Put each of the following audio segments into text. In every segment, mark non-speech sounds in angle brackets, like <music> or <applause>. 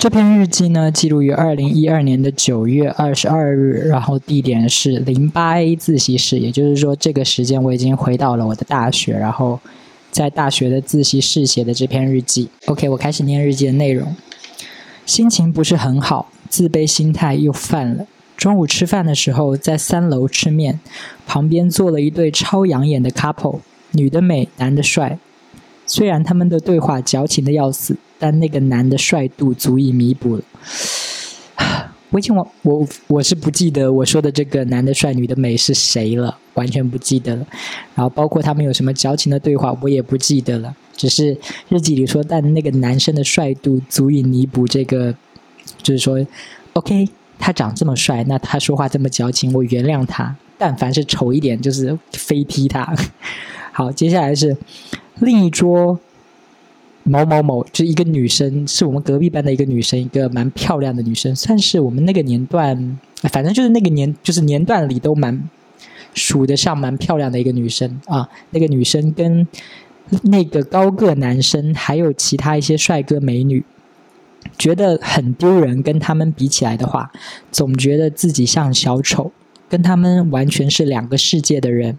这篇日记呢，记录于二零一二年的九月二十二日，然后地点是零八 A 自习室，也就是说，这个时间我已经回到了我的大学，然后在大学的自习室写的这篇日记。OK，我开始念日记的内容。心情不是很好，自卑心态又犯了。中午吃饭的时候，在三楼吃面，旁边坐了一对超养眼的 couple，女的美，男的帅。虽然他们的对话矫情的要死。但那个男的帅度足以弥补了。<sighs> 我已经我我我是不记得我说的这个男的帅女的美是谁了，完全不记得了。然后包括他们有什么矫情的对话，我也不记得了。只是日记里说，但那个男生的帅度足以弥补这个，就是说，OK，他长这么帅，那他说话这么矫情，我原谅他。但凡是丑一点，就是飞踢他。<laughs> 好，接下来是另一桌。某某某，就一个女生，是我们隔壁班的一个女生，一个蛮漂亮的女生，算是我们那个年段，反正就是那个年，就是年段里都蛮数得上蛮漂亮的一个女生啊。那个女生跟那个高个男生，还有其他一些帅哥美女，觉得很丢人。跟他们比起来的话，总觉得自己像小丑，跟他们完全是两个世界的人。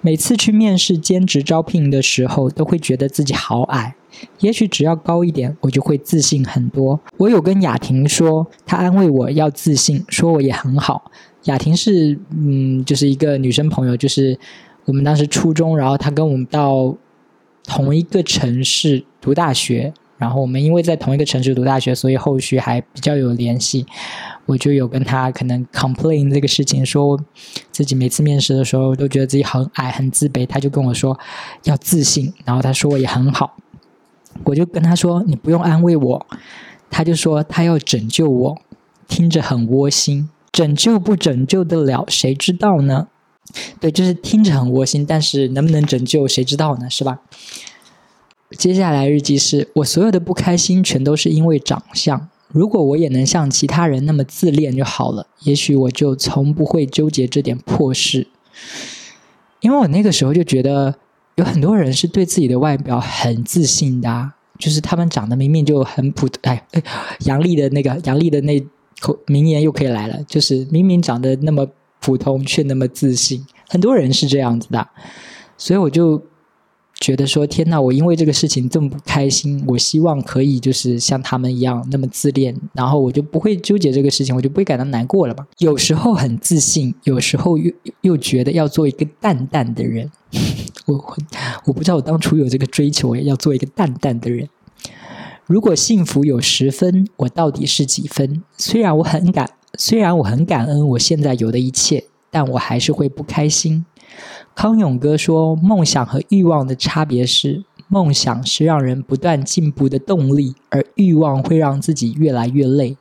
每次去面试兼职招聘的时候，都会觉得自己好矮。也许只要高一点，我就会自信很多。我有跟雅婷说，她安慰我要自信，说我也很好。雅婷是嗯，就是一个女生朋友，就是我们当时初中，然后她跟我们到同一个城市读大学，然后我们因为在同一个城市读大学，所以后续还比较有联系。我就有跟他可能 complain 这个事情，说自己每次面试的时候都觉得自己很矮很自卑，他就跟我说要自信，然后他说我也很好。我就跟他说：“你不用安慰我。”他就说：“他要拯救我。”听着很窝心，拯救不拯救得了，谁知道呢？对，就是听着很窝心，但是能不能拯救，谁知道呢？是吧？接下来日记是我所有的不开心，全都是因为长相。如果我也能像其他人那么自恋就好了，也许我就从不会纠结这点破事。因为我那个时候就觉得。有很多人是对自己的外表很自信的，就是他们长得明明就很普通，哎，杨丽的那个杨丽的那口名言又可以来了，就是明明长得那么普通，却那么自信。很多人是这样子的，所以我就。觉得说天呐，我因为这个事情这么不开心，我希望可以就是像他们一样那么自恋，然后我就不会纠结这个事情，我就不会感到难过了吧？有时候很自信，有时候又又觉得要做一个淡淡的人。我我不知道我当初有这个追求，要做一个淡淡的人。如果幸福有十分，我到底是几分？虽然我很感，虽然我很感恩我现在有的一切，但我还是会不开心。康永哥说：“梦想和欲望的差别是，梦想是让人不断进步的动力，而欲望会让自己越来越累。”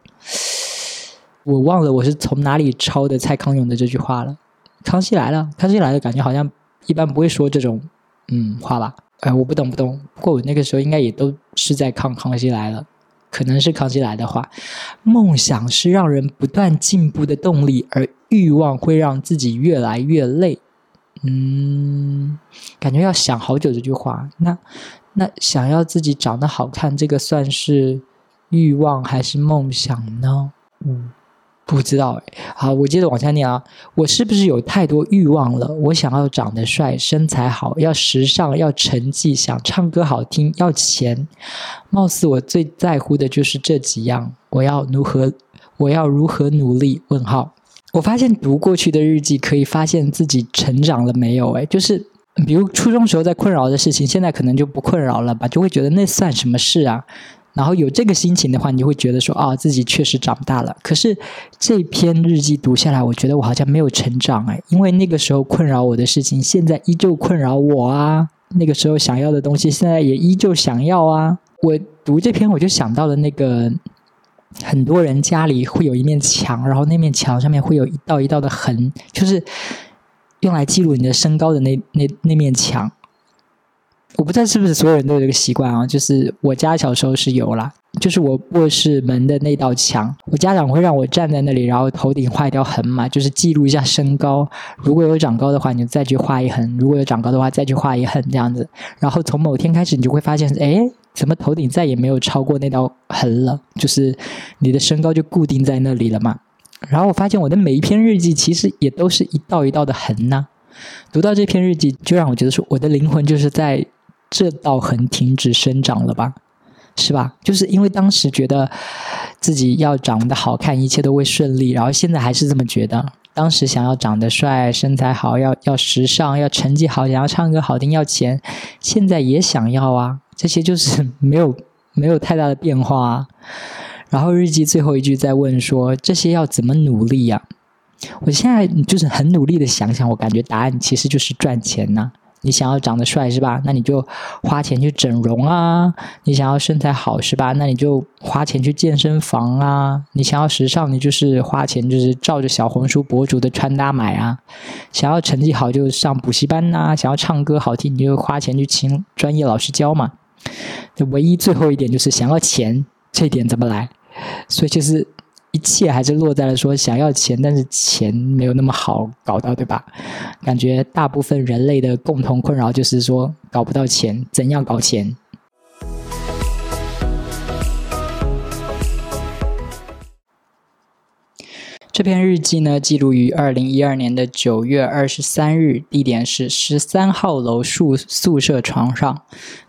我忘了我是从哪里抄的蔡康永的这句话了。康熙来了，康熙来了，感觉好像一般不会说这种嗯话吧？哎，我不懂不懂。不过我那个时候应该也都是在看《康熙来了》，可能是康熙来的话，梦想是让人不断进步的动力，而欲望会让自己越来越累。嗯，感觉要想好久这句话。那那想要自己长得好看，这个算是欲望还是梦想呢？嗯，不知道哎。好，我接着往下念啊。我是不是有太多欲望了？我想要长得帅，身材好，要时尚，要成绩，想唱歌好听，要钱。貌似我最在乎的就是这几样。我要如何？我要如何努力？问号。我发现读过去的日记，可以发现自己成长了没有？哎，就是比如初中时候在困扰的事情，现在可能就不困扰了吧？就会觉得那算什么事啊？然后有这个心情的话，你就会觉得说啊，自己确实长大了。可是这篇日记读下来，我觉得我好像没有成长哎，因为那个时候困扰我的事情，现在依旧困扰我啊。那个时候想要的东西，现在也依旧想要啊。我读这篇，我就想到了那个。很多人家里会有一面墙，然后那面墙上面会有一道一道的痕，就是用来记录你的身高的那那那面墙。我不知道是不是所有人都有这个习惯啊？就是我家小时候是有啦，就是我卧室门的那道墙，我家长会让我站在那里，然后头顶画一条痕嘛，就是记录一下身高。如果有长高的话，你就再去画一横；如果有长高的话，再去画一横，这样子。然后从某天开始，你就会发现，哎。怎么头顶再也没有超过那道痕了？就是你的身高就固定在那里了嘛。然后我发现我的每一篇日记其实也都是一道一道的痕呐。读到这篇日记，就让我觉得说，我的灵魂就是在这道痕停止生长了吧，是吧？就是因为当时觉得自己要长得好看，一切都会顺利，然后现在还是这么觉得。当时想要长得帅、身材好、要要时尚、要成绩好、想要唱歌好听、要钱，现在也想要啊。这些就是 <laughs> 没有没有太大的变化。啊。然后日记最后一句在问说：这些要怎么努力呀？我现在就是很努力的想想，我感觉答案其实就是赚钱呐。你想要长得帅是吧？那你就花钱去整容啊。你想要身材好是吧？那你就花钱去健身房啊。你想要时尚，你就是花钱就是照着小红书博主的穿搭买啊。想要成绩好就上补习班呐。想要唱歌好听，你就花钱去请专业老师教嘛。唯一最后一点就是想要钱，这点怎么来？所以就是。一切还是落在了说想要钱，但是钱没有那么好搞到，对吧？感觉大部分人类的共同困扰就是说搞不到钱，怎样搞钱？这篇日记呢，记录于二零一二年的九月二十三日，地点是十三号楼宿宿舍床上。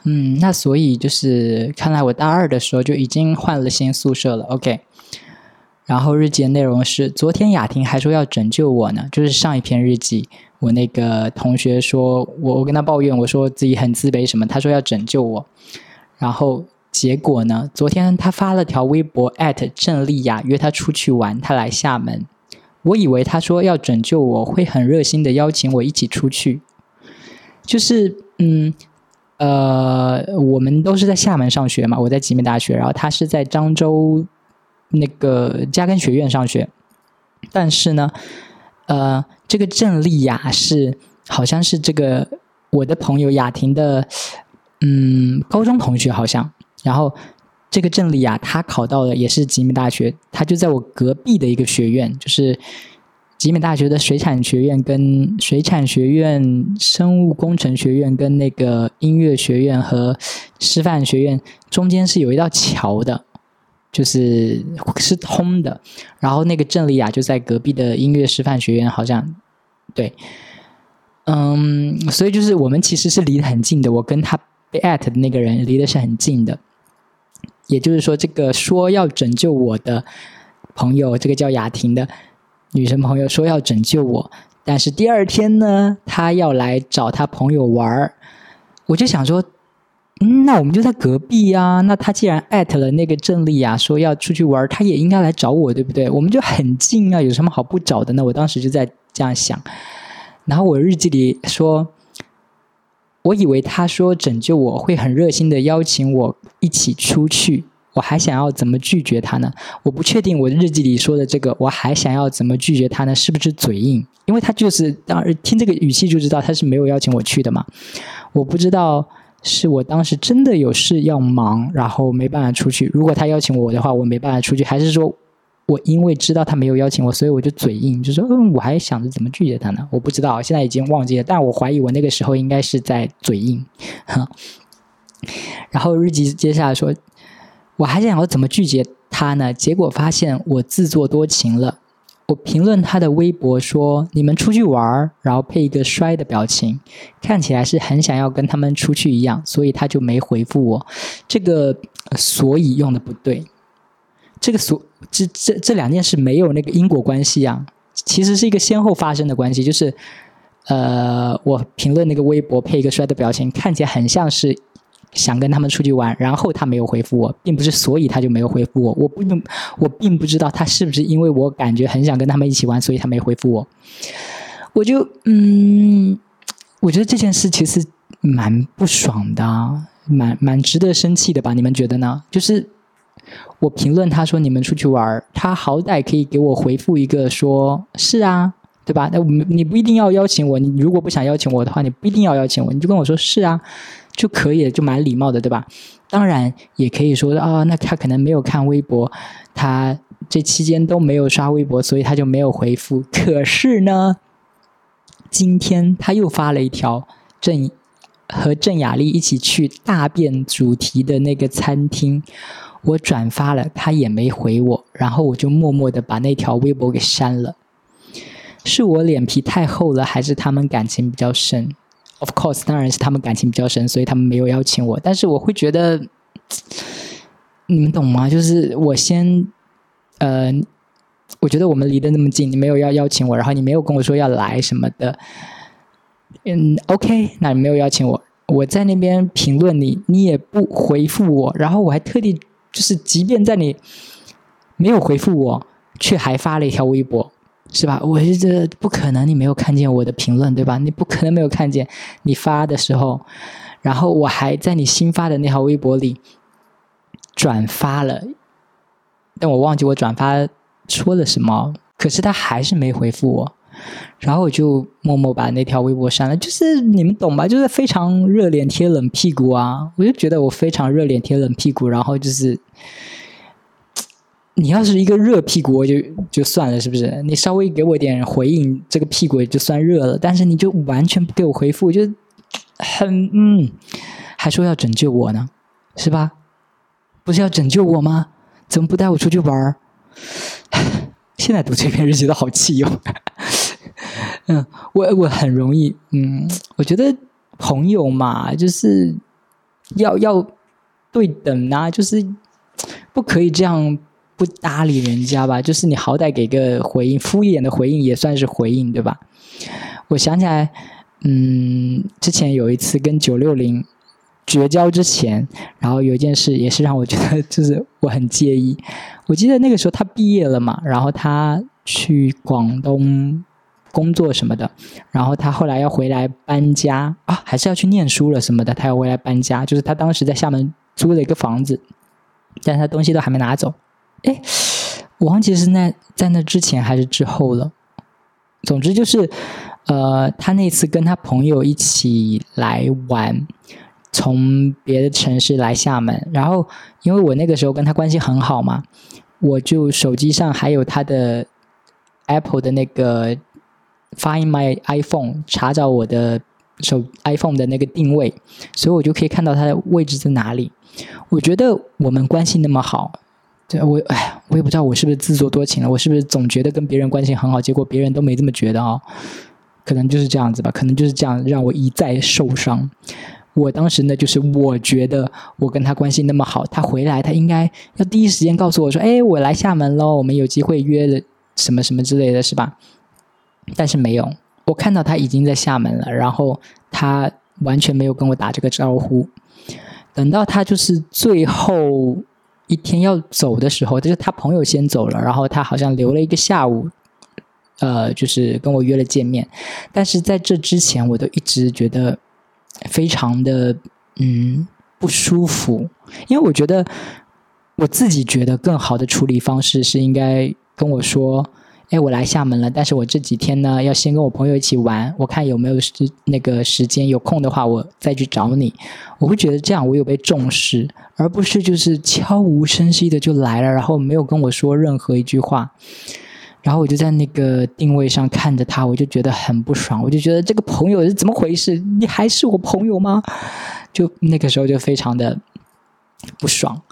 嗯，那所以就是看来我大二的时候就已经换了新宿舍了。OK。然后日记的内容是：昨天雅婷还说要拯救我呢，就是上一篇日记，我那个同学说我我跟他抱怨，我说自己很自卑什么，他说要拯救我，然后结果呢，昨天他发了条微博郑丽雅约他出去玩，他来厦门，我以为他说要拯救我会很热心的邀请我一起出去，就是嗯呃，我们都是在厦门上学嘛，我在集美大学，然后他是在漳州。那个嘉庚学院上学，但是呢，呃，这个郑丽雅是好像是这个我的朋友雅婷的，嗯，高中同学好像。然后这个郑丽雅她考到的也是集美大学，她就在我隔壁的一个学院，就是集美大学的水产学院跟水产学院、生物工程学院跟那个音乐学院和师范学院中间是有一道桥的。就是是通的，然后那个郑丽雅就在隔壁的音乐师范学院，好像对，嗯，所以就是我们其实是离得很近的。我跟他被艾特的那个人离的是很近的，也就是说，这个说要拯救我的朋友，这个叫雅婷的女生朋友说要拯救我，但是第二天呢，她要来找她朋友玩儿，我就想说。嗯，那我们就在隔壁呀。那他既然艾特了那个郑丽雅说要出去玩，儿，她也应该来找我，对不对？我们就很近啊，有什么好不找的呢？我当时就在这样想。然后我日记里说，我以为他说拯救我会很热心的邀请我一起出去，我还想要怎么拒绝他呢？我不确定我日记里说的这个，我还想要怎么拒绝他呢？是不是嘴硬？因为他就是当时听这个语气就知道他是没有邀请我去的嘛。我不知道。是我当时真的有事要忙，然后没办法出去。如果他邀请我的话，我没办法出去。还是说我因为知道他没有邀请我，所以我就嘴硬，就说嗯，我还想着怎么拒绝他呢？我不知道，现在已经忘记了。但我怀疑我那个时候应该是在嘴硬。<laughs> 然后日记接下来说，我还想要怎么拒绝他呢？结果发现我自作多情了。我评论他的微博说：“你们出去玩儿然后配一个摔的表情，看起来是很想要跟他们出去一样，所以他就没回复我。这个所以用的不对，这个所这这这两件事没有那个因果关系啊，其实是一个先后发生的关系。就是呃，我评论那个微博配一个帅的表情，看起来很像是。”想跟他们出去玩，然后他没有回复我，并不是所以他就没有回复我。我不，我并不知道他是不是因为我感觉很想跟他们一起玩，所以他没回复我。我就嗯，我觉得这件事其实蛮不爽的，蛮蛮值得生气的吧？你们觉得呢？就是我评论他说你们出去玩儿，他好歹可以给我回复一个说是啊，对吧？那你不一定要邀请我，你如果不想邀请我的话，你不一定要邀请我，你就跟我说是啊。就可以了，就蛮礼貌的，对吧？当然也可以说啊，那他可能没有看微博，他这期间都没有刷微博，所以他就没有回复。可是呢，今天他又发了一条郑和郑雅丽一起去大便主题的那个餐厅，我转发了，他也没回我，然后我就默默的把那条微博给删了。是我脸皮太厚了，还是他们感情比较深？Of course，当然是他们感情比较深，所以他们没有邀请我。但是我会觉得，你们懂吗？就是我先，呃，我觉得我们离得那么近，你没有要邀请我，然后你没有跟我说要来什么的。嗯，OK，那你没有邀请我，我在那边评论你，你也不回复我，然后我还特地就是，即便在你没有回复我，却还发了一条微博。是吧？我就觉得不可能，你没有看见我的评论，对吧？你不可能没有看见你发的时候，然后我还在你新发的那条微博里转发了，但我忘记我转发说了什么，可是他还是没回复我，然后我就默默把那条微博删了。就是你们懂吧？就是非常热脸贴冷屁股啊！我就觉得我非常热脸贴冷屁股，然后就是。你要是一个热屁股，就就算了，是不是？你稍微给我点回应，这个屁股就算热了。但是你就完全不给我回复，就很嗯，还说要拯救我呢，是吧？不是要拯救我吗？怎么不带我出去玩儿？<sighs> 现在读这篇日记都好气哟。<laughs> 嗯，我我很容易，嗯，我觉得朋友嘛，就是要要对等啊，就是不可以这样。不搭理人家吧，就是你好歹给个回应，敷衍的回应也算是回应，对吧？我想起来，嗯，之前有一次跟九六零绝交之前，然后有一件事也是让我觉得就是我很介意。我记得那个时候他毕业了嘛，然后他去广东工作什么的，然后他后来要回来搬家啊，还是要去念书了什么的，他要回来搬家。就是他当时在厦门租了一个房子，但他东西都还没拿走。哎，我忘记是那在那之前还是之后了。总之就是，呃，他那次跟他朋友一起来玩，从别的城市来厦门，然后因为我那个时候跟他关系很好嘛，我就手机上还有他的 Apple 的那个 Find My iPhone 查找我的手 iPhone 的那个定位，所以我就可以看到它的位置在哪里。我觉得我们关系那么好。对我，哎，我也不知道我是不是自作多情了。我是不是总觉得跟别人关系很好，结果别人都没这么觉得啊？可能就是这样子吧，可能就是这样让我一再受伤。我当时呢，就是我觉得我跟他关系那么好，他回来他应该要第一时间告诉我说：“哎，我来厦门喽，我们有机会约了什么什么之类的是吧？”但是没有，我看到他已经在厦门了，然后他完全没有跟我打这个招呼。等到他就是最后。一天要走的时候，就是他朋友先走了，然后他好像留了一个下午，呃，就是跟我约了见面。但是在这之前，我都一直觉得非常的嗯不舒服，因为我觉得我自己觉得更好的处理方式是应该跟我说。哎，我来厦门了，但是我这几天呢，要先跟我朋友一起玩，我看有没有时那个时间有空的话，我再去找你。我会觉得这样我有被重视，而不是就是悄无声息的就来了，然后没有跟我说任何一句话。然后我就在那个定位上看着他，我就觉得很不爽，我就觉得这个朋友是怎么回事？你还是我朋友吗？就那个时候就非常的不爽。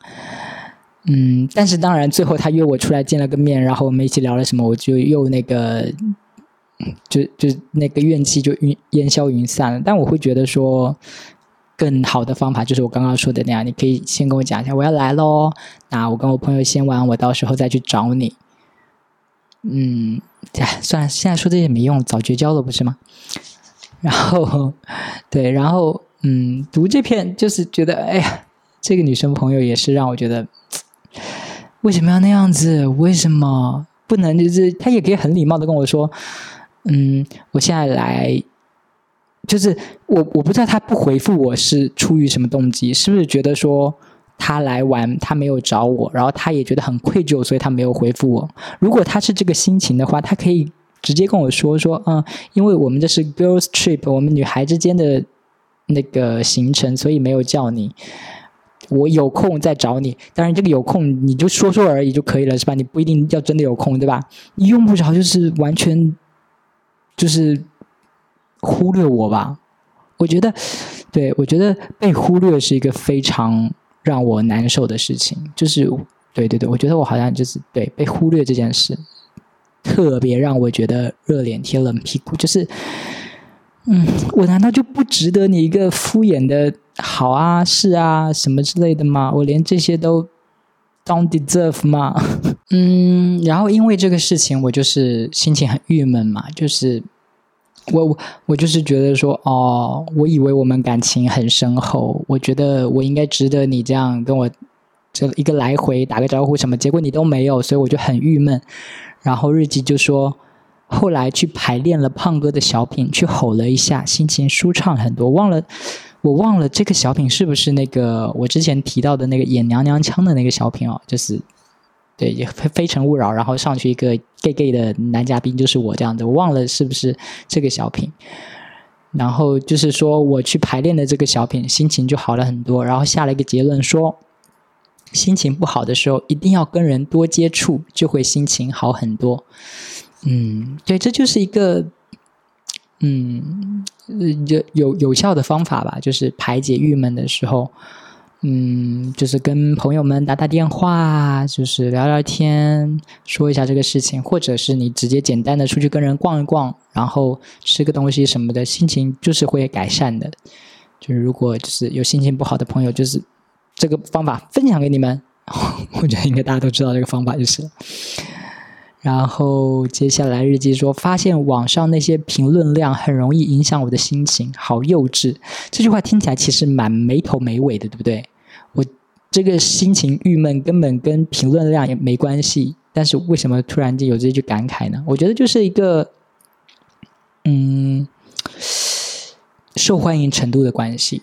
嗯，但是当然，最后他约我出来见了个面，然后我们一起聊了什么，我就又那个，就就那个怨气就云烟消云散了。但我会觉得说，更好的方法就是我刚刚说的那样，你可以先跟我讲一下我要来喽，那我跟我朋友先玩，我到时候再去找你。嗯，算了，现在说这些没用，早绝交了不是吗？<laughs> 然后，对，然后嗯，读这篇就是觉得，哎呀，这个女生朋友也是让我觉得。为什么要那样子？为什么不能就是他也可以很礼貌的跟我说，嗯，我现在来，就是我我不知道他不回复我是出于什么动机，是不是觉得说他来玩他没有找我，然后他也觉得很愧疚，所以他没有回复我。如果他是这个心情的话，他可以直接跟我说说，嗯，因为我们这是 girls trip，我们女孩之间的那个行程，所以没有叫你。我有空再找你，当然这个有空你就说说而已就可以了，是吧？你不一定要真的有空，对吧？你用不着就是完全就是忽略我吧？我觉得对我觉得被忽略是一个非常让我难受的事情，就是对对对，我觉得我好像就是对被忽略这件事，特别让我觉得热脸贴冷屁股，就是。嗯，我难道就不值得你一个敷衍的好啊、是啊什么之类的吗？我连这些都 don't deserve 吗？<laughs> 嗯，然后因为这个事情，我就是心情很郁闷嘛，就是我我我就是觉得说，哦，我以为我们感情很深厚，我觉得我应该值得你这样跟我这一个来回打个招呼什么，结果你都没有，所以我就很郁闷。然后日记就说。后来去排练了胖哥的小品，去吼了一下，心情舒畅很多。忘了，我忘了这个小品是不是那个我之前提到的那个演娘娘腔的那个小品哦？就是，对，非非诚勿扰，然后上去一个 gay gay 的男嘉宾，就是我这样的。我忘了是不是这个小品。然后就是说我去排练的这个小品，心情就好了很多。然后下了一个结论说，心情不好的时候一定要跟人多接触，就会心情好很多。嗯，对，这就是一个，嗯，有有有效的方法吧，就是排解郁闷的时候，嗯，就是跟朋友们打打电话，就是聊聊天，说一下这个事情，或者是你直接简单的出去跟人逛一逛，然后吃个东西什么的，心情就是会改善的。就是如果就是有心情不好的朋友，就是这个方法分享给你们，<laughs> 我觉得应该大家都知道这个方法就是。然后接下来日记说，发现网上那些评论量很容易影响我的心情，好幼稚。这句话听起来其实蛮没头没尾的，对不对？我这个心情郁闷根本跟评论量也没关系，但是为什么突然间有这句感慨呢？我觉得就是一个，嗯，受欢迎程度的关系。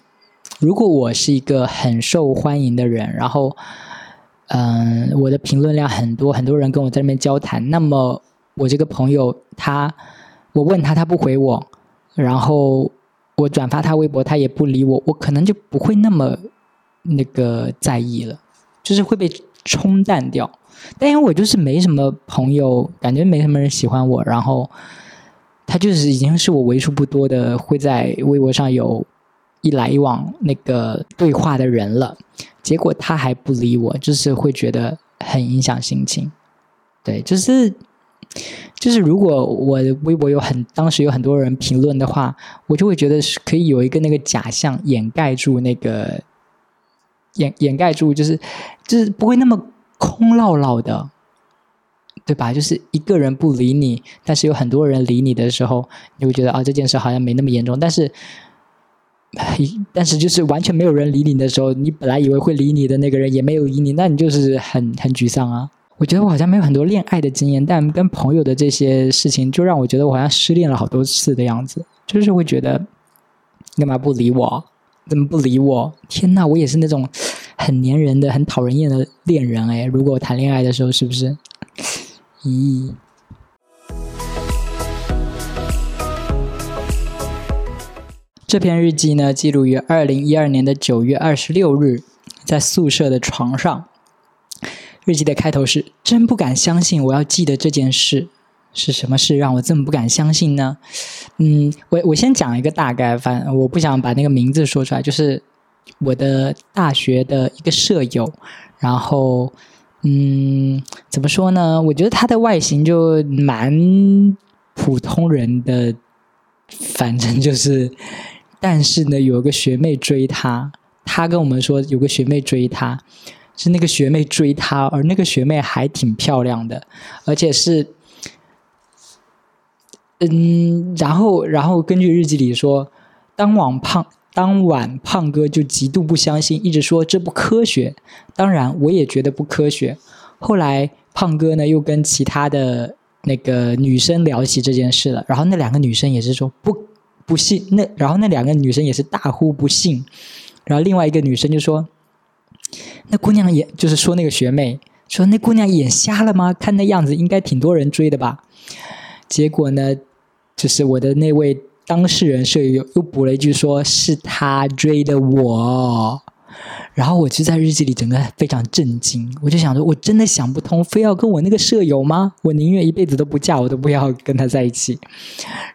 如果我是一个很受欢迎的人，然后。嗯，我的评论量很多，很多人跟我在那边交谈。那么我这个朋友，他我问他，他不回我，然后我转发他微博，他也不理我，我可能就不会那么那个在意了，就是会被冲淡掉。但因为我就是没什么朋友，感觉没什么人喜欢我，然后他就是已经是我为数不多的会在微博上有一来一往那个对话的人了。结果他还不理我，就是会觉得很影响心情。对，就是就是，如果我的微博有很当时有很多人评论的话，我就会觉得是可以有一个那个假象掩盖住那个掩掩盖住，就是就是不会那么空落落的，对吧？就是一个人不理你，但是有很多人理你的时候，你会觉得啊，这件事好像没那么严重，但是。<laughs> 但是就是完全没有人理你的时候，你本来以为会理你的那个人也没有理你，那你就是很很沮丧啊。我觉得我好像没有很多恋爱的经验，但跟朋友的这些事情，就让我觉得我好像失恋了好多次的样子。就是会觉得，干嘛不理我？怎么不理我？天呐，我也是那种很粘人的、很讨人厌的恋人哎。如果谈恋爱的时候，是不是？咦。这篇日记呢，记录于二零一二年的九月二十六日，在宿舍的床上。日记的开头是：“真不敢相信，我要记得这件事是什么事，让我这么不敢相信呢？”嗯，我我先讲一个大概，反我不想把那个名字说出来，就是我的大学的一个舍友。然后，嗯，怎么说呢？我觉得他的外形就蛮普通人的，反正就是。但是呢，有一个学妹追他，他跟我们说有个学妹追他，是那个学妹追他，而那个学妹还挺漂亮的，而且是，嗯，然后然后根据日记里说，当晚胖当晚胖哥就极度不相信，一直说这不科学。当然，我也觉得不科学。后来胖哥呢又跟其他的那个女生聊起这件事了，然后那两个女生也是说不。不信那，然后那两个女生也是大呼不信，然后另外一个女生就说：“那姑娘眼就是说那个学妹说那姑娘眼瞎了吗？看那样子应该挺多人追的吧？”结果呢，就是我的那位当事人舍友又补了一句说：“是他追的我。”然后我就在日记里整个非常震惊，我就想说，我真的想不通，非要跟我那个舍友吗？我宁愿一辈子都不嫁，我都不要跟他在一起。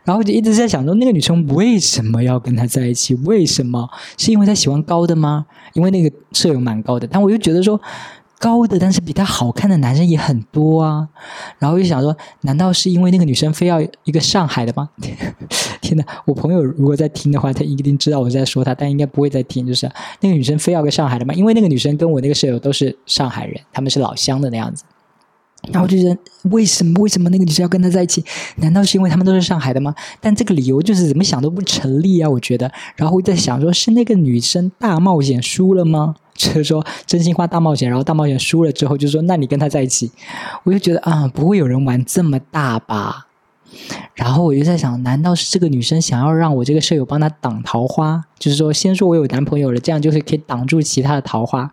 然后就一直在想说，那个女生为什么要跟他在一起？为什么？是因为她喜欢高的吗？因为那个舍友蛮高的，但我又觉得说。高的，但是比他好看的男生也很多啊。然后就想说，难道是因为那个女生非要一个上海的吗？<laughs> 天哪！我朋友如果在听的话，他一定知道我在说他，但应该不会再听。就是那个女生非要个上海的吗？因为那个女生跟我那个舍友都是上海人，他们是老乡的那样子。然后就觉得，为什么为什么那个女生要跟他在一起？难道是因为他们都是上海的吗？但这个理由就是怎么想都不成立啊！我觉得。然后在想，说是那个女生大冒险输了吗？就是说真心话大冒险，然后大冒险输了之后，就说那你跟他在一起，我就觉得啊，不会有人玩这么大吧？然后我就在想，难道是这个女生想要让我这个舍友帮她挡桃花？就是说，先说我有男朋友了，这样就是可以挡住其他的桃花。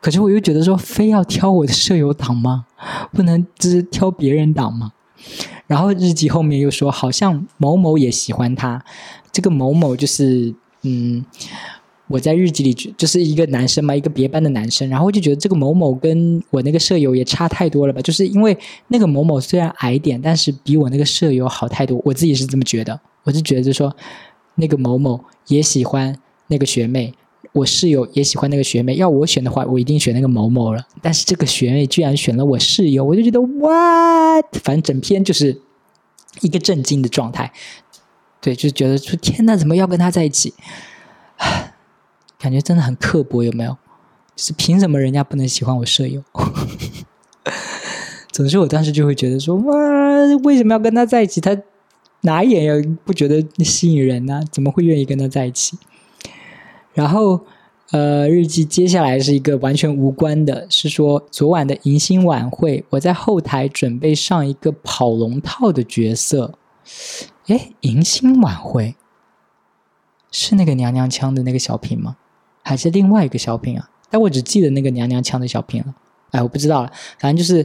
可是我又觉得说，非要挑我的舍友挡吗？<laughs> 不能只挑别人挡吗？然后日记后面又说，好像某某也喜欢他。这个某某就是嗯。我在日记里就就是一个男生嘛，一个别班的男生，然后我就觉得这个某某跟我那个舍友也差太多了吧？就是因为那个某某虽然矮点，但是比我那个舍友好太多，我自己是这么觉得。我就觉得就说，那个某某也喜欢那个学妹，我室友也喜欢那个学妹，要我选的话，我一定选那个某某了。但是这个学妹居然选了我室友，我就觉得 what？反正整篇就是一个震惊的状态。对，就觉得说天呐，怎么要跟他在一起？感觉真的很刻薄，有没有？是凭什么人家不能喜欢我舍友？<laughs> 总之，我当时就会觉得说：哇，为什么要跟他在一起？他哪眼也不觉得吸引人呢？怎么会愿意跟他在一起？然后，呃，日记接下来是一个完全无关的，是说昨晚的迎新晚会，我在后台准备上一个跑龙套的角色。哎，迎新晚会是那个娘娘腔的那个小品吗？还是另外一个小品啊？但我只记得那个娘娘腔的小品了。哎，我不知道了。反正就是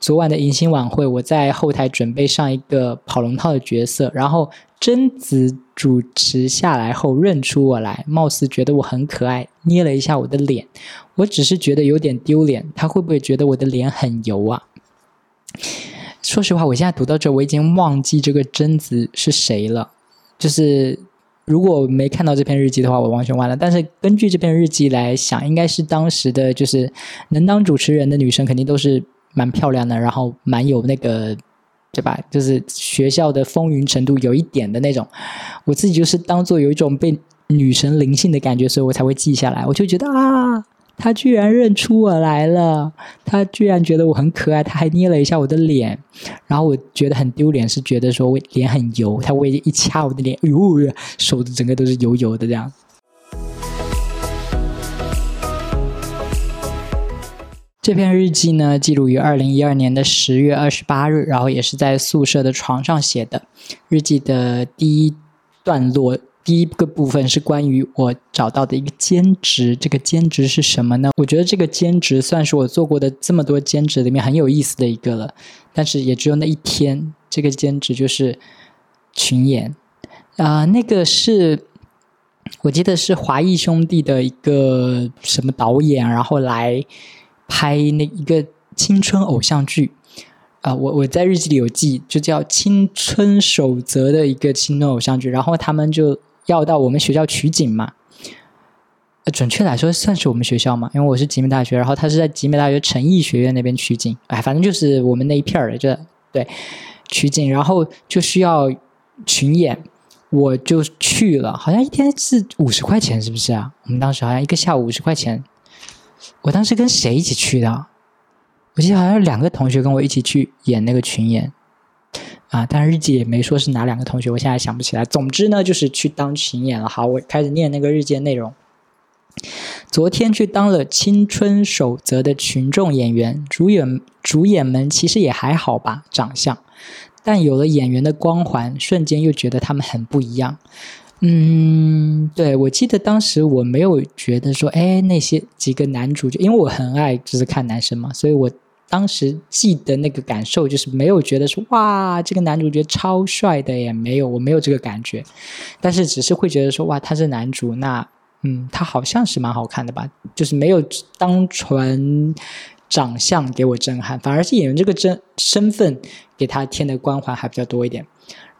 昨晚的迎新晚会，我在后台准备上一个跑龙套的角色，然后贞子主持下来后认出我来，貌似觉得我很可爱，捏了一下我的脸。我只是觉得有点丢脸，他会不会觉得我的脸很油啊？说实话，我现在读到这，我已经忘记这个贞子是谁了。就是。如果没看到这篇日记的话，我完全忘了。但是根据这篇日记来想，应该是当时的就是能当主持人的女生，肯定都是蛮漂亮的，然后蛮有那个，对吧？就是学校的风云程度有一点的那种。我自己就是当做有一种被女神灵性的感觉，所以我才会记下来。我就觉得啊。他居然认出我来了，他居然觉得我很可爱，他还捏了一下我的脸，然后我觉得很丢脸，是觉得说我脸很油，他微一掐我的脸，哎呦，手的整个都是油油的这样。这篇日记呢，记录于二零一二年的十月二十八日，然后也是在宿舍的床上写的。日记的第一段落。第一个部分是关于我找到的一个兼职，这个兼职是什么呢？我觉得这个兼职算是我做过的这么多兼职里面很有意思的一个了，但是也只有那一天，这个兼职就是群演啊，那个是我记得是华谊兄弟的一个什么导演，然后来拍那一个青春偶像剧啊，我我在日记里有记，就叫《青春守则》的一个青春偶像剧，然后他们就。要到我们学校取景嘛？准确来说，算是我们学校嘛，因为我是集美大学，然后他是在集美大学诚艺学院那边取景。哎，反正就是我们那一片儿的，就对取景，然后就需要群演，我就去了。好像一天是五十块钱，是不是啊？我们当时好像一个下午五十块钱。我当时跟谁一起去的？我记得好像两个同学跟我一起去演那个群演。啊，但日记也没说是哪两个同学，我现在想不起来。总之呢，就是去当群演了。好，我开始念那个日记的内容。昨天去当了《青春守则》的群众演员，主演主演们其实也还好吧，长相，但有了演员的光环，瞬间又觉得他们很不一样。嗯，对，我记得当时我没有觉得说，哎，那些几个男主角，因为我很爱就是看男生嘛，所以我。当时记得那个感受，就是没有觉得说哇，这个男主角超帅的，也没有，我没有这个感觉。但是只是会觉得说哇，他是男主，那嗯，他好像是蛮好看的吧，就是没有单纯长相给我震撼，反而是演员这个真身份给他添的光环还比较多一点。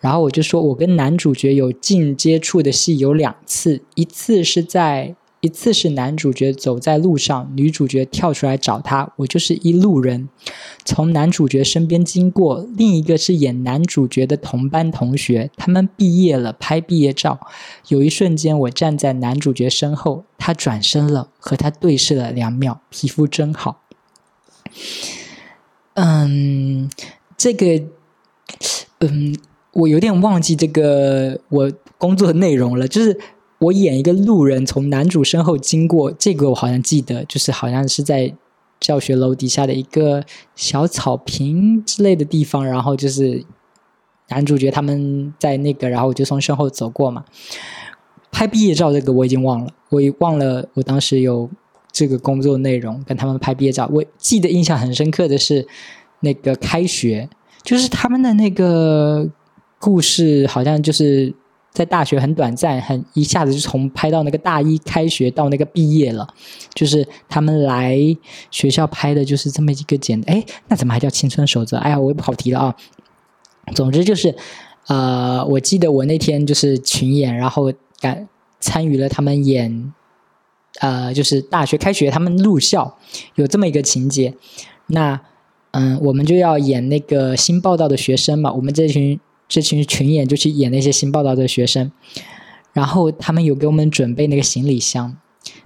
然后我就说，我跟男主角有近接触的戏有两次，一次是在。一次是男主角走在路上，女主角跳出来找他，我就是一路人，从男主角身边经过；另一个是演男主角的同班同学，他们毕业了，拍毕业照。有一瞬间，我站在男主角身后，他转身了，和他对视了两秒，皮肤真好。嗯，这个，嗯，我有点忘记这个我工作的内容了，就是。我演一个路人从男主身后经过，这个我好像记得，就是好像是在教学楼底下的一个小草坪之类的地方，然后就是男主角他们在那个，然后我就从身后走过嘛。拍毕业照这个我已经忘了，我也忘了我当时有这个工作内容跟他们拍毕业照。我记得印象很深刻的是那个开学，就是他们的那个故事，好像就是。在大学很短暂，很一下子就从拍到那个大一开学到那个毕业了，就是他们来学校拍的就是这么一个简，哎，那怎么还叫青春守则？哎呀，我也不好提了啊。总之就是，呃，我记得我那天就是群演，然后感参与了他们演，呃，就是大学开学他们入校有这么一个情节，那嗯，我们就要演那个新报道的学生嘛，我们这群。这群群演就去演那些新报道的学生，然后他们有给我们准备那个行李箱，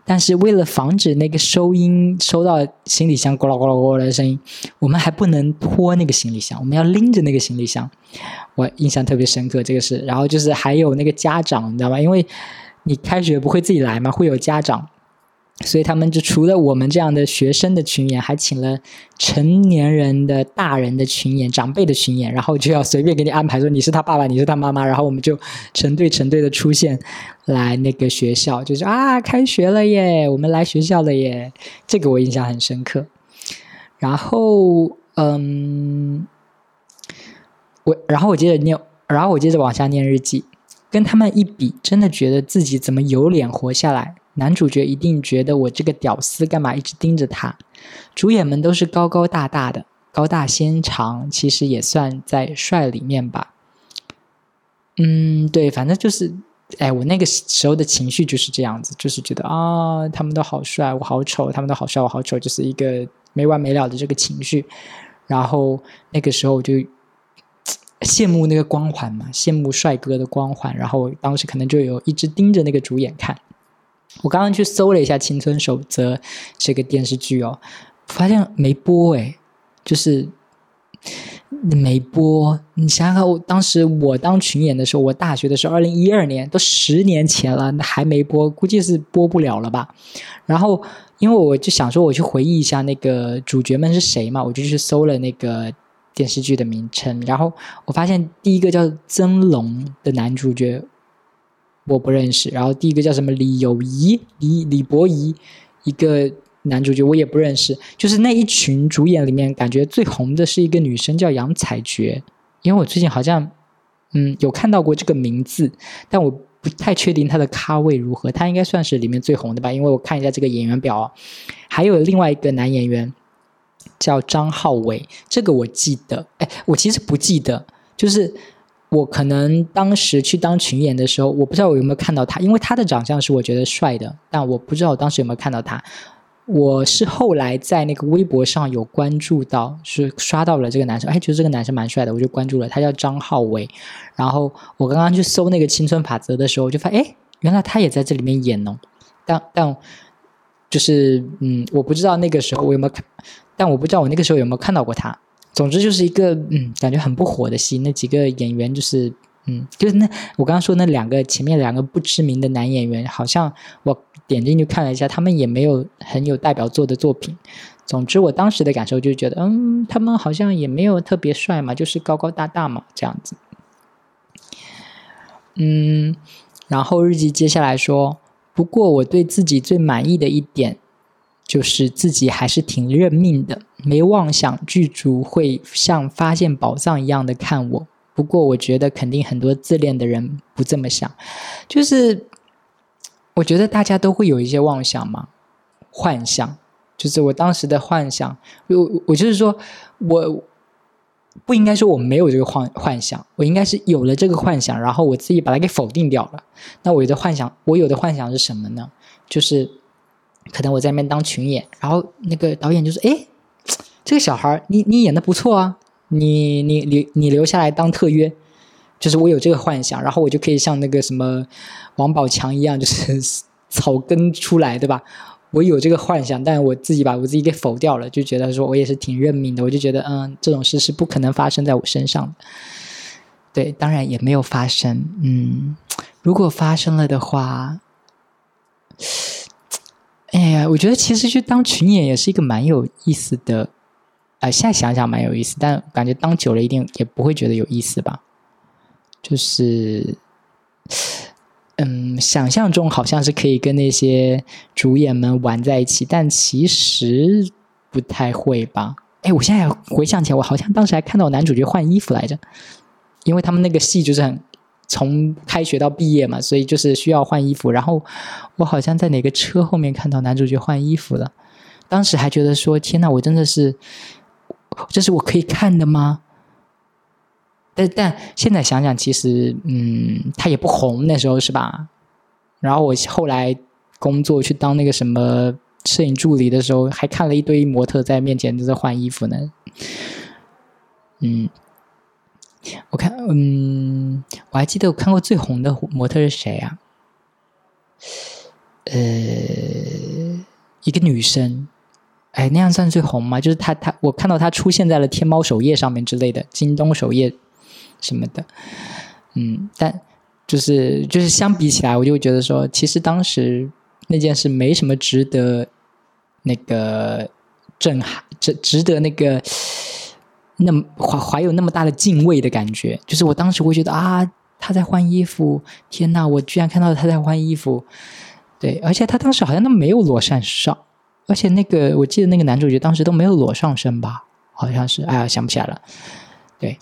但是为了防止那个收音收到行李箱咕啦咕啦咕啦的声音，我们还不能拖那个行李箱，我们要拎着那个行李箱。我印象特别深刻，这个是。然后就是还有那个家长，你知道吗？因为你开学不会自己来嘛，会有家长。所以他们就除了我们这样的学生的群演，还请了成年人的大人的群演、长辈的群演，然后就要随便给你安排说你是他爸爸，你是他妈妈，然后我们就成对成对的出现来那个学校，就是啊，开学了耶，我们来学校了耶，这个我印象很深刻。然后，嗯，我然后我接着念，然后我接着往下念日记，跟他们一比，真的觉得自己怎么有脸活下来。男主角一定觉得我这个屌丝干嘛一直盯着他？主演们都是高高大大的，高大纤长，其实也算在帅里面吧。嗯，对，反正就是，哎，我那个时候的情绪就是这样子，就是觉得啊，他们都好帅，我好丑；他们都好帅，我好丑，就是一个没完没了的这个情绪。然后那个时候我就羡慕那个光环嘛，羡慕帅哥的光环。然后当时可能就有一直盯着那个主演看。我刚刚去搜了一下《青春守则》这个电视剧哦，发现没播哎，就是没播。你想想看，我当时我当群演的时候，我大学的时候，二零一二年都十年前了，还没播，估计是播不了了吧。然后，因为我就想说，我去回忆一下那个主角们是谁嘛，我就去搜了那个电视剧的名称，然后我发现第一个叫曾龙的男主角。我不认识，然后第一个叫什么李友仪、李李博仪，一个男主角我也不认识。就是那一群主演里面，感觉最红的是一个女生叫杨采珏，因为我最近好像嗯有看到过这个名字，但我不太确定她的咖位如何。她应该算是里面最红的吧，因为我看一下这个演员表，还有另外一个男演员叫张浩伟，这个我记得。哎，我其实不记得，就是。我可能当时去当群演的时候，我不知道我有没有看到他，因为他的长相是我觉得帅的，但我不知道我当时有没有看到他。我是后来在那个微博上有关注到，是刷到了这个男生，哎，觉得这个男生蛮帅的，我就关注了。他叫张浩伟，然后我刚刚去搜那个《青春法则》的时候，我就发现，哎，原来他也在这里面演哦。但但就是嗯，我不知道那个时候我有没有看，但我不知道我那个时候有没有看到过他。总之就是一个嗯，感觉很不火的戏。那几个演员就是嗯，就是那我刚刚说那两个前面两个不知名的男演员，好像我点进去看了一下，他们也没有很有代表作的作品。总之我当时的感受就觉得，嗯，他们好像也没有特别帅嘛，就是高高大大嘛这样子。嗯，然后日记接下来说，不过我对自己最满意的一点。就是自己还是挺认命的，没妄想剧组会像发现宝藏一样的看我。不过我觉得肯定很多自恋的人不这么想。就是我觉得大家都会有一些妄想嘛，幻想，就是我当时的幻想。我我就是说我不应该说我没有这个幻幻想，我应该是有了这个幻想，然后我自己把它给否定掉了。那我的幻想，我有的幻想是什么呢？就是可能我在那边当群演，然后那个导演就说：“哎，这个小孩你你演的不错啊，你你你你留下来当特约。”就是我有这个幻想，然后我就可以像那个什么王宝强一样，就是 <laughs> 草根出来，对吧？我有这个幻想，但我自己把我自己给否掉了，就觉得说我也是挺认命的。我就觉得，嗯，这种事是不可能发生在我身上的。对，当然也没有发生。嗯，如果发生了的话，哎呀，我觉得其实去当群演也是一个蛮有意思的。啊，现在想想蛮有意思，但感觉当久了一定也不会觉得有意思吧。就是，嗯，想象中好像是可以跟那些主演们玩在一起，但其实不太会吧？哎，我现在回想起来，我好像当时还看到男主角换衣服来着，因为他们那个戏就是很从开学到毕业嘛，所以就是需要换衣服。然后我好像在哪个车后面看到男主角换衣服了，当时还觉得说：“天呐，我真的是，这是我可以看的吗？”但但现在想想，其实嗯，他也不红那时候是吧？然后我后来工作去当那个什么摄影助理的时候，还看了一堆模特在面前都在换衣服呢。嗯，我看嗯，我还记得我看过最红的模特是谁啊？呃，一个女生，哎，那样算最红吗？就是她她，我看到她出现在了天猫首页上面之类的，京东首页。什么的，嗯，但就是就是相比起来，我就觉得说，其实当时那件事没什么值得那个震撼，值值得那个那么怀怀有那么大的敬畏的感觉。就是我当时会觉得啊，他在换衣服，天呐，我居然看到他在换衣服，对，而且他当时好像都没有裸上上，而且那个我记得那个男主角当时都没有裸上身吧，好像是，哎呀，想不起来了，对。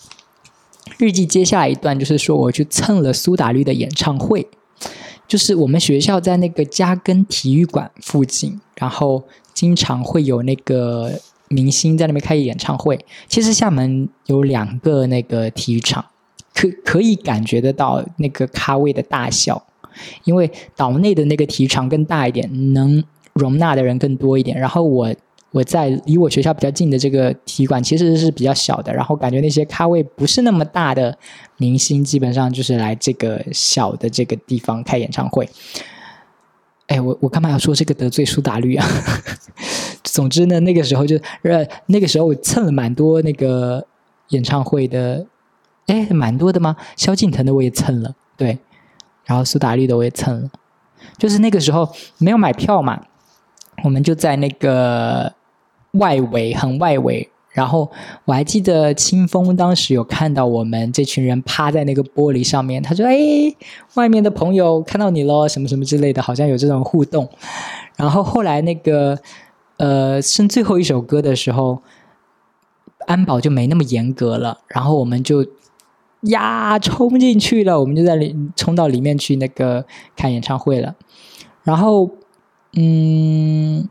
日记接下来一段就是说，我去蹭了苏打绿的演唱会，就是我们学校在那个嘉庚体育馆附近，然后经常会有那个明星在那边开演唱会。其实厦门有两个那个体育场，可可以感觉得到那个咖位的大小，因为岛内的那个体育场更大一点，能容纳的人更多一点。然后我。我在离我学校比较近的这个体育馆其实是比较小的，然后感觉那些咖位不是那么大的明星，基本上就是来这个小的这个地方开演唱会。哎，我我干嘛要说这个得罪苏打绿啊？总之呢，那个时候就那个时候我蹭了蛮多那个演唱会的，哎，蛮多的吗？萧敬腾的我也蹭了，对，然后苏打绿的我也蹭了，就是那个时候没有买票嘛，我们就在那个。外围很外围，然后我还记得清风当时有看到我们这群人趴在那个玻璃上面，他说：“哎，外面的朋友看到你了，什么什么之类的，好像有这种互动。”然后后来那个呃，剩最后一首歌的时候，安保就没那么严格了，然后我们就呀冲进去了，我们就在里冲到里面去那个看演唱会了，然后嗯。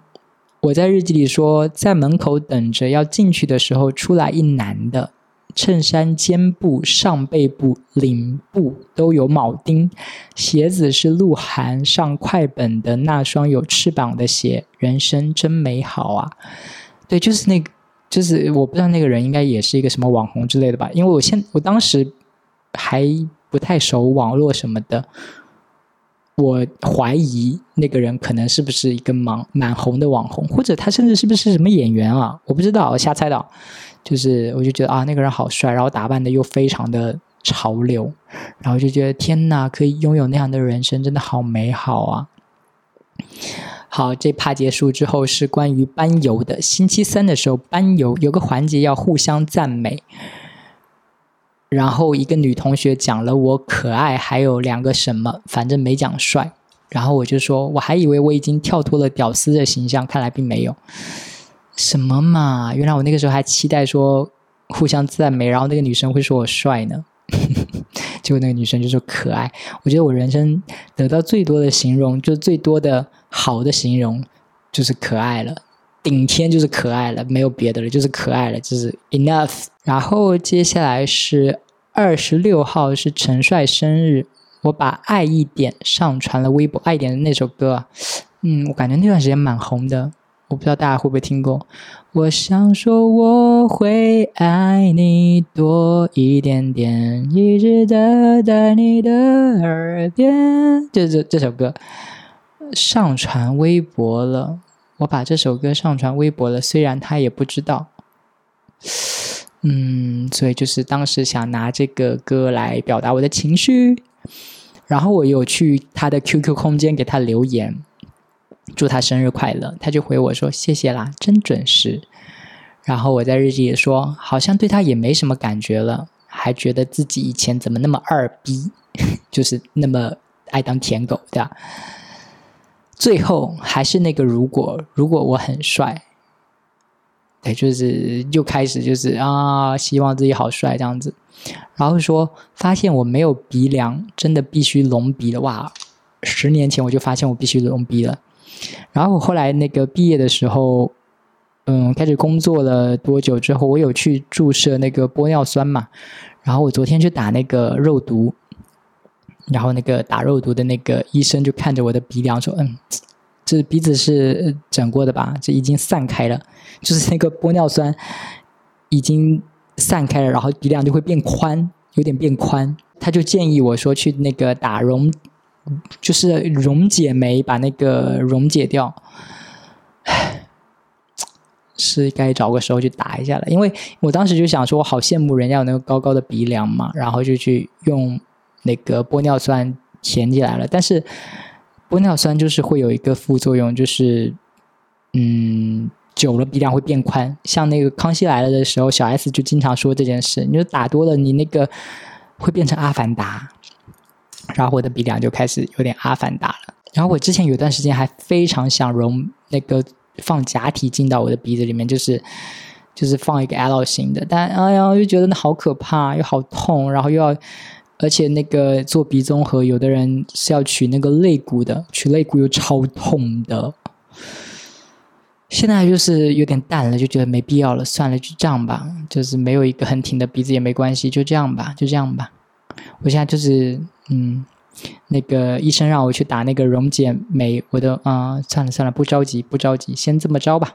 我在日记里说，在门口等着要进去的时候，出来一男的，衬衫肩部、上背部、领部都有铆钉，鞋子是鹿晗上快本的那双有翅膀的鞋，人生真美好啊！对，就是那个，就是我不知道那个人应该也是一个什么网红之类的吧，因为我现我当时还不太熟网络什么的。我怀疑那个人可能是不是一个蛮蛮红的网红，或者他甚至是不是什么演员啊？我不知道，我瞎猜的。就是我就觉得啊，那个人好帅，然后打扮的又非常的潮流，然后就觉得天哪，可以拥有那样的人生，真的好美好啊！好，这趴结束之后是关于班游的。星期三的时候，班游有个环节要互相赞美。然后一个女同学讲了我可爱，还有两个什么，反正没讲帅。然后我就说，我还以为我已经跳脱了屌丝的形象，看来并没有。什么嘛？原来我那个时候还期待说互相赞美，然后那个女生会说我帅呢。<laughs> 结果那个女生就说可爱。我觉得我人生得到最多的形容，就最多的好的形容就是可爱了，顶天就是可爱了，没有别的了，就是可爱了，就是 enough。然后接下来是二十六号是陈帅生日，我把《爱一点》上传了微博，《爱一点》的那首歌，嗯，我感觉那段时间蛮红的。我不知道大家会不会听过。我想说我会爱你多一点点，一直的在你的耳边。就这这首歌上传微博了，我把这首歌上传微博了，虽然他也不知道。嗯，所以就是当时想拿这个歌来表达我的情绪，然后我有去他的 QQ 空间给他留言。祝他生日快乐，他就回我说：“谢谢啦，真准时。”然后我在日记里说：“好像对他也没什么感觉了，还觉得自己以前怎么那么二逼，<laughs> 就是那么爱当舔狗，对吧？”最后还是那个如果，如果我很帅，对，就是又开始就是啊，希望自己好帅这样子。然后说发现我没有鼻梁，真的必须隆鼻了哇！十年前我就发现我必须隆鼻了。然后我后来那个毕业的时候，嗯，开始工作了多久之后，我有去注射那个玻尿酸嘛。然后我昨天去打那个肉毒，然后那个打肉毒的那个医生就看着我的鼻梁说：“嗯，这鼻子是整过的吧？这已经散开了，就是那个玻尿酸已经散开了，然后鼻梁就会变宽，有点变宽。”他就建议我说去那个打溶。就是溶解酶把那个溶解掉，是该找个时候去打一下了。因为我当时就想说，我好羡慕人家有那个高高的鼻梁嘛，然后就去用那个玻尿酸填起来了。但是玻尿酸就是会有一个副作用，就是嗯，久了鼻梁会变宽。像那个康熙来了的时候，小 S 就经常说这件事，你就打多了，你那个会变成阿凡达。然后我的鼻梁就开始有点阿凡达了。然后我之前有段时间还非常想融那个放假体进到我的鼻子里面，就是就是放一个 L 型的，但哎呀，又觉得那好可怕，又好痛，然后又要，而且那个做鼻综合，有的人是要取那个肋骨的，取肋骨又超痛的。现在就是有点淡了，就觉得没必要了，算了，就这样吧。就是没有一个很挺的鼻子也没关系，就这样吧，就这样吧。我现在就是。嗯，那个医生让我去打那个溶解酶，我都啊，算了算了，不着急不着急，先这么着吧。